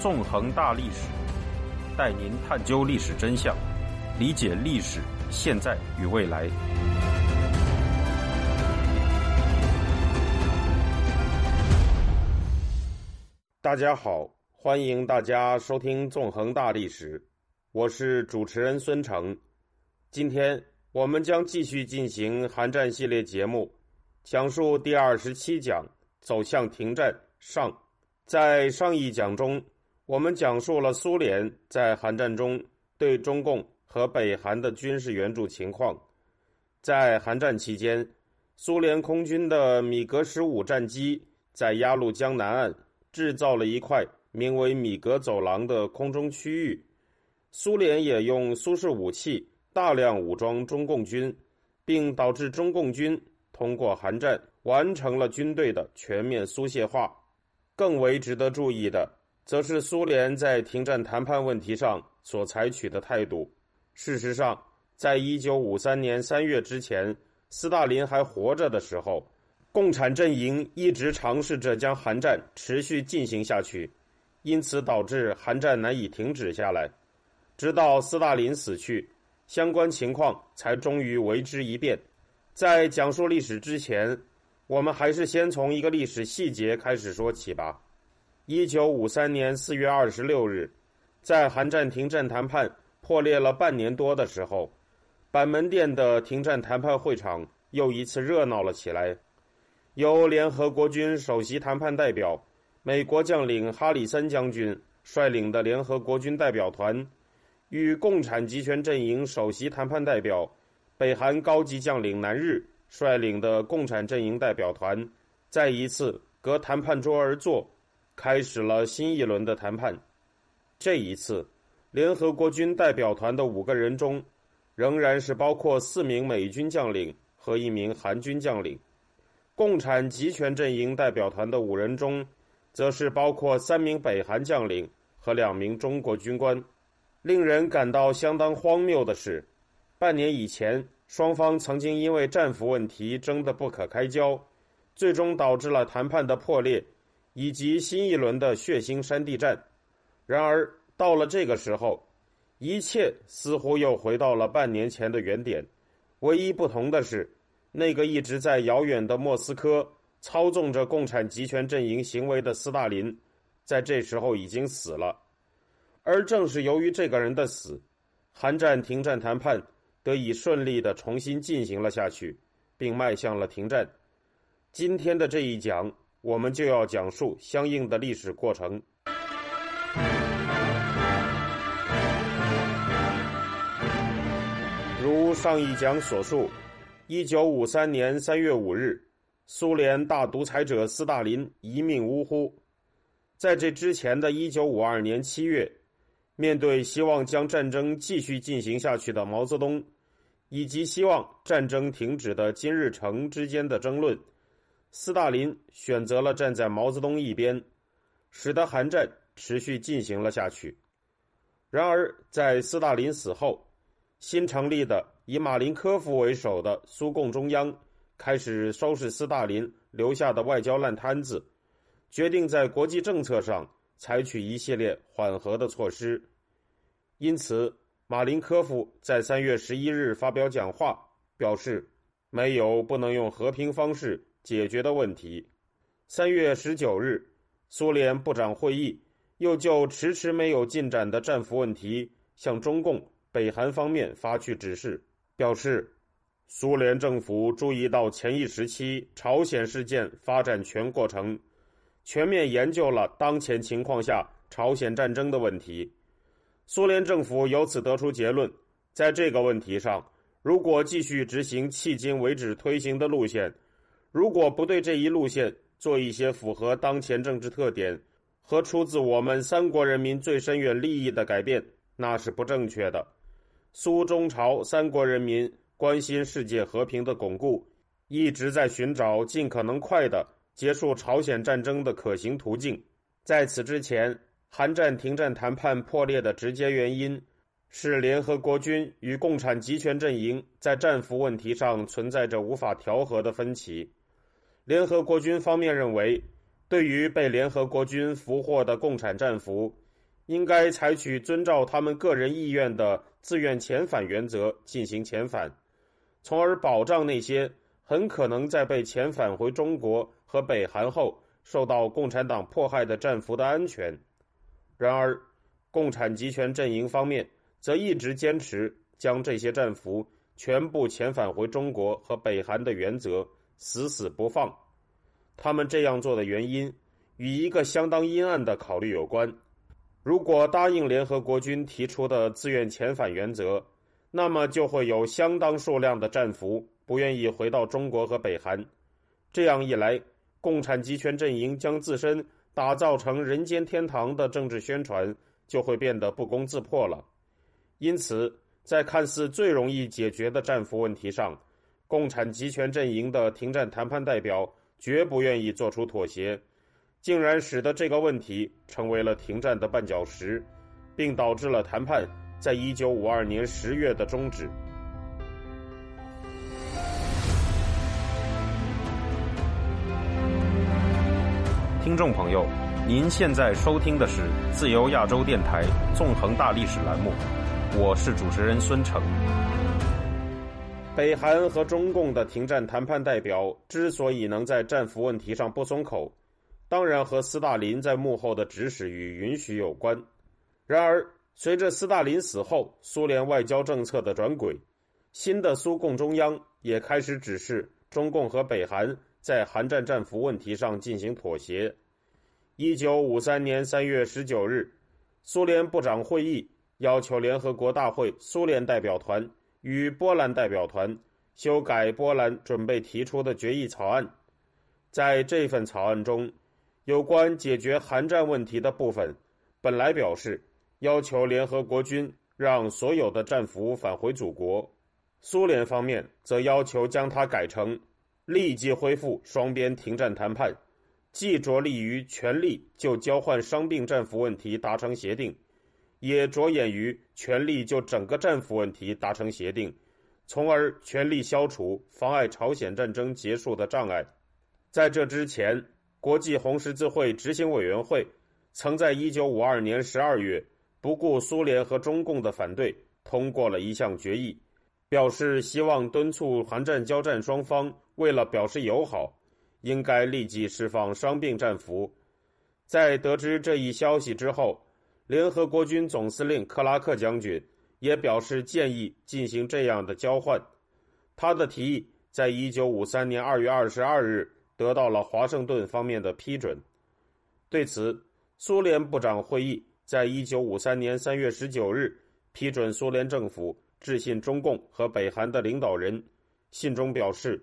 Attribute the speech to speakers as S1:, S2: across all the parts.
S1: 纵横大历史，带您探究历史真相，理解历史现在与未来。大家好，欢迎大家收听《纵横大历史》，我是主持人孙成。今天我们将继续进行韩战系列节目，讲述第二十七讲“走向停战”上。在上一讲中，我们讲述了苏联在韩战中对中共和北韩的军事援助情况。在韩战期间，苏联空军的米格十五战机在鸭绿江南岸制造了一块名为“米格走廊”的空中区域。苏联也用苏式武器。大量武装中共军，并导致中共军通过韩战完成了军队的全面苏械化。更为值得注意的，则是苏联在停战谈判问题上所采取的态度。事实上，在一九五三年三月之前，斯大林还活着的时候，共产阵营一直尝试着将韩战持续进行下去，因此导致韩战难以停止下来，直到斯大林死去。相关情况才终于为之一变。在讲述历史之前，我们还是先从一个历史细节开始说起吧。一九五三年四月二十六日，在韩战停战谈判破裂了半年多的时候，板门店的停战谈判会场又一次热闹了起来。由联合国军首席谈判代表、美国将领哈里森将军率领的联合国军代表团。与共产集权阵营首席谈判代表、北韩高级将领南日率领的共产阵营代表团，再一次隔谈判桌而坐，开始了新一轮的谈判。这一次，联合国军代表团的五个人中，仍然是包括四名美军将领和一名韩军将领；共产集权阵营代表团的五人中，则是包括三名北韩将领和两名中国军官。令人感到相当荒谬的是，半年以前，双方曾经因为战俘问题争得不可开交，最终导致了谈判的破裂，以及新一轮的血腥山地战。然而，到了这个时候，一切似乎又回到了半年前的原点。唯一不同的是，那个一直在遥远的莫斯科操纵着共产集权阵营行为的斯大林，在这时候已经死了。而正是由于这个人的死，韩战停战谈判得以顺利的重新进行了下去，并迈向了停战。今天的这一讲，我们就要讲述相应的历史过程。如上一讲所述，一九五三年三月五日，苏联大独裁者斯大林一命呜呼。在这之前的一九五二年七月。面对希望将战争继续进行下去的毛泽东，以及希望战争停止的金日成之间的争论，斯大林选择了站在毛泽东一边，使得韩战持续进行了下去。然而，在斯大林死后，新成立的以马林科夫为首的苏共中央开始收拾斯大林留下的外交烂摊子，决定在国际政策上。采取一系列缓和的措施，因此，马林科夫在三月十一日发表讲话，表示没有不能用和平方式解决的问题。三月十九日，苏联部长会议又就迟迟没有进展的战俘问题向中共、北韩方面发去指示，表示苏联政府注意到前一时期朝鲜事件发展全过程。全面研究了当前情况下朝鲜战争的问题，苏联政府由此得出结论：在这个问题上，如果继续执行迄今为止推行的路线，如果不对这一路线做一些符合当前政治特点和出自我们三国人民最深远利益的改变，那是不正确的。苏中朝三国人民关心世界和平的巩固，一直在寻找尽可能快的。结束朝鲜战争的可行途径。在此之前，韩战停战谈判破裂的直接原因是联合国军与共产集权阵营在战俘问题上存在着无法调和的分歧。联合国军方面认为，对于被联合国军俘获的共产战俘，应该采取遵照他们个人意愿的自愿遣返原则进行遣返，从而保障那些很可能在被遣返回中国和北韩后受到共产党迫害的战俘的安全。然而，共产集权阵营方面则一直坚持将这些战俘全部遣返回中国和北韩的原则死死不放。他们这样做的原因与一个相当阴暗的考虑有关。如果答应联合国军提出的自愿遣返原则，那么就会有相当数量的战俘不愿意回到中国和北韩。这样一来，共产集权阵营将自身打造成人间天堂的政治宣传就会变得不攻自破了。因此，在看似最容易解决的战俘问题上，共产集权阵营的停战谈判代表绝不愿意做出妥协。竟然使得这个问题成为了停战的绊脚石，并导致了谈判在一九五二年十月的终止。听众朋友，您现在收听的是自由亚洲电台纵横大历史栏目，我是主持人孙成。北韩和中共的停战谈判代表之所以能在战俘问题上不松口，当然和斯大林在幕后的指使与允许有关。然而，随着斯大林死后，苏联外交政策的转轨，新的苏共中央也开始指示中共和北韩在韩战战俘问题上进行妥协。一九五三年三月十九日，苏联部长会议要求联合国大会苏联代表团与波兰代表团修改波兰准备提出的决议草案。在这份草案中，有关解决韩战问题的部分，本来表示要求联合国军让所有的战俘返回祖国，苏联方面则要求将它改成立即恢复双边停战谈判，既着力于全力就交换伤病战俘问题达成协定，也着眼于全力就整个战俘问题达成协定，从而全力消除妨碍朝鲜战争结束的障碍。在这之前。国际红十字会执行委员会曾在1952年12月不顾苏联和中共的反对，通过了一项决议，表示希望敦促韩战交战双方为了表示友好，应该立即释放伤病战俘。在得知这一消息之后，联合国军总司令克拉克将军也表示建议进行这样的交换。他的提议在1953年2月22日。得到了华盛顿方面的批准。对此，苏联部长会议在一九五三年三月十九日批准苏联政府致信中共和北韩的领导人，信中表示，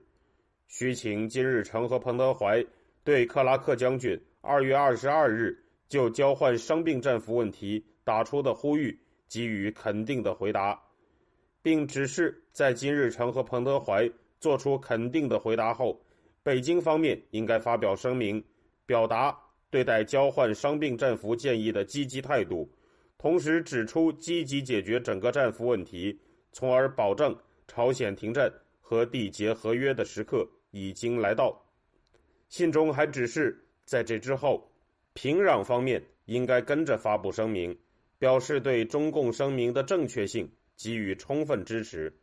S1: 需请金日成和彭德怀对克拉克将军二月二十二日就交换伤病战俘问题打出的呼吁给予肯定的回答，并指示在金日成和彭德怀作出肯定的回答后。北京方面应该发表声明，表达对待交换伤病战俘建议的积极态度，同时指出积极解决整个战俘问题，从而保证朝鲜停战和缔结合约的时刻已经来到。信中还指示，在这之后，平壤方面应该跟着发布声明，表示对中共声明的正确性给予充分支持。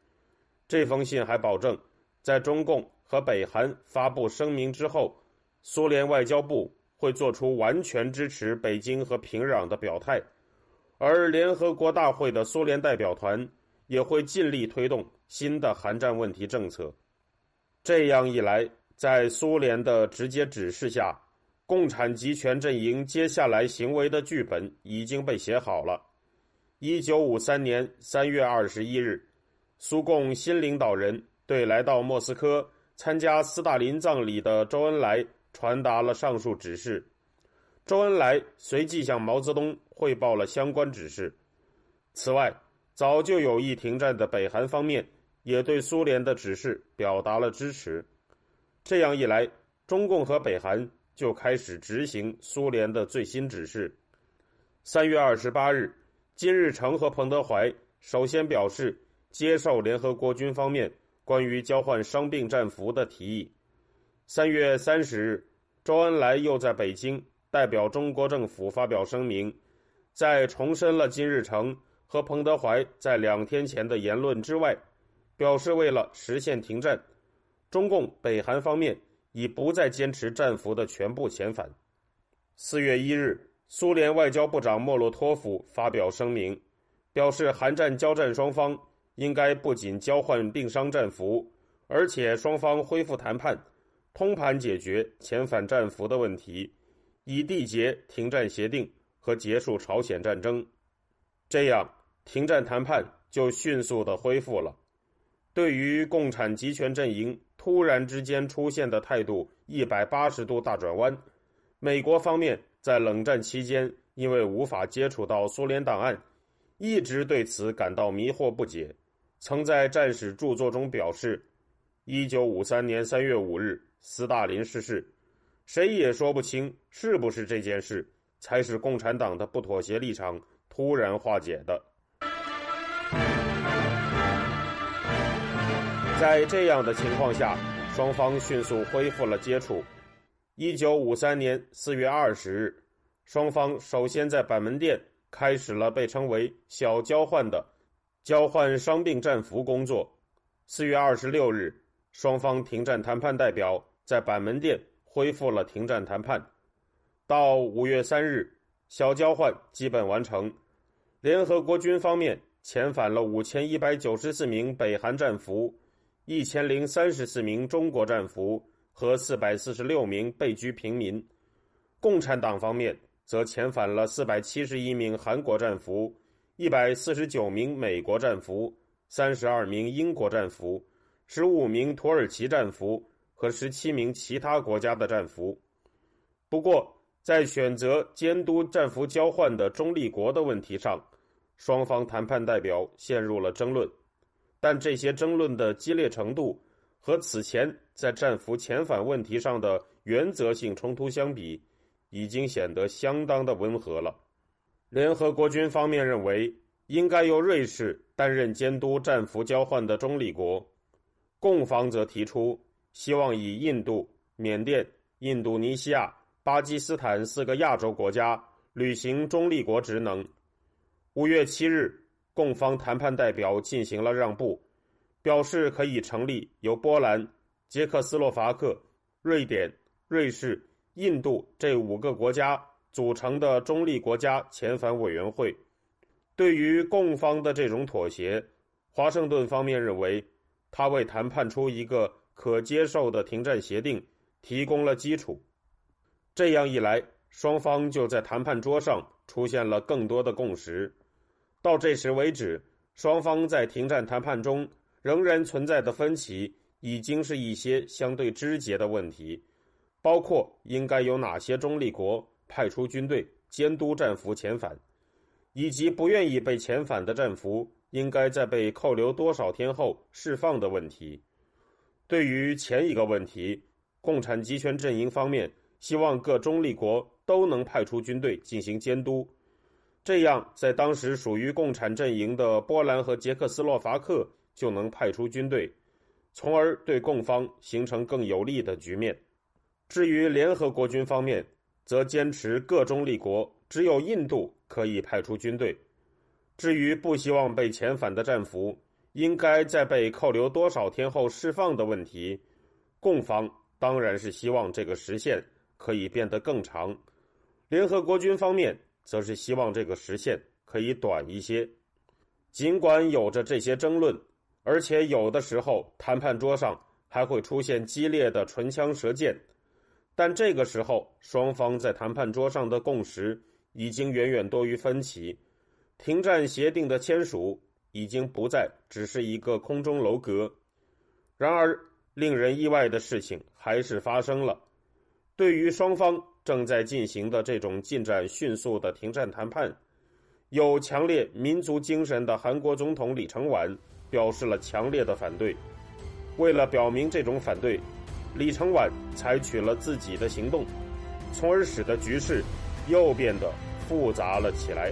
S1: 这封信还保证，在中共。和北韩发布声明之后，苏联外交部会做出完全支持北京和平壤的表态，而联合国大会的苏联代表团也会尽力推动新的韩战问题政策。这样一来，在苏联的直接指示下，共产集权阵营接下来行为的剧本已经被写好了。一九五三年三月二十一日，苏共新领导人对来到莫斯科。参加斯大林葬礼的周恩来传达了上述指示，周恩来随即向毛泽东汇报了相关指示。此外，早就有意停战的北韩方面也对苏联的指示表达了支持。这样一来，中共和北韩就开始执行苏联的最新指示。三月二十八日，金日成和彭德怀首先表示接受联合国军方面。关于交换伤病战俘的提议，三月三十日，周恩来又在北京代表中国政府发表声明，在重申了金日成和彭德怀在两天前的言论之外，表示为了实现停战，中共北韩方面已不再坚持战俘的全部遣返。四月一日，苏联外交部长莫洛托夫发表声明，表示韩战交战双方应该不仅交换病伤战俘，而且双方恢复谈判。通盘解决遣返战俘的问题，以缔结停战协定和结束朝鲜战争，这样停战谈判就迅速的恢复了。对于共产集权阵营突然之间出现的态度一百八十度大转弯，美国方面在冷战期间因为无法接触到苏联档案，一直对此感到迷惑不解，曾在战史著作中表示：一九五三年三月五日。斯大林逝世，谁也说不清是不是这件事才使共产党的不妥协立场突然化解的。在这样的情况下，双方迅速恢复了接触。一九五三年四月二十日，双方首先在板门店开始了被称为“小交换”的交换伤病战俘工作。四月二十六日，双方停战谈判代表。在板门店恢复了停战谈判，到五月三日，小交换基本完成。联合国军方面遣返了五千一百九十四名北韩战俘，一千零三十四名中国战俘和四百四十六名被拘平民。共产党方面则遣返了四百七十一名韩国战俘，一百四十九名美国战俘，三十二名英国战俘，十五名土耳其战俘。和十七名其他国家的战俘。不过，在选择监督战俘交换的中立国的问题上，双方谈判代表陷入了争论。但这些争论的激烈程度和此前在战俘遣返问题上的原则性冲突相比，已经显得相当的温和了。联合国军方面认为，应该由瑞士担任监督战俘交换的中立国，共方则提出。希望以印度、缅甸、印度尼西亚、巴基斯坦四个亚洲国家履行中立国职能。五月七日，共方谈判代表进行了让步，表示可以成立由波兰、捷克斯洛伐克、瑞典、瑞士、印度这五个国家组成的中立国家遣返委员会。对于共方的这种妥协，华盛顿方面认为，他为谈判出一个。可接受的停战协定提供了基础，这样一来，双方就在谈判桌上出现了更多的共识。到这时为止，双方在停战谈判中仍然存在的分歧，已经是一些相对枝节的问题，包括应该有哪些中立国派出军队监督战俘遣返，以及不愿意被遣返的战俘应该在被扣留多少天后释放的问题。对于前一个问题，共产集权阵营方面希望各中立国都能派出军队进行监督，这样在当时属于共产阵营的波兰和捷克斯洛伐克就能派出军队，从而对共方形成更有利的局面。至于联合国军方面，则坚持各中立国只有印度可以派出军队。至于不希望被遣返的战俘，应该在被扣留多少天后释放的问题，共方当然是希望这个时限可以变得更长，联合国军方面则是希望这个时限可以短一些。尽管有着这些争论，而且有的时候谈判桌上还会出现激烈的唇枪舌剑，但这个时候双方在谈判桌上的共识已经远远多于分歧，停战协定的签署。已经不再只是一个空中楼阁。然而，令人意外的事情还是发生了。对于双方正在进行的这种进展迅速的停战谈判，有强烈民族精神的韩国总统李承晚表示了强烈的反对。为了表明这种反对，李承晚采取了自己的行动，从而使得局势又变得复杂了起来。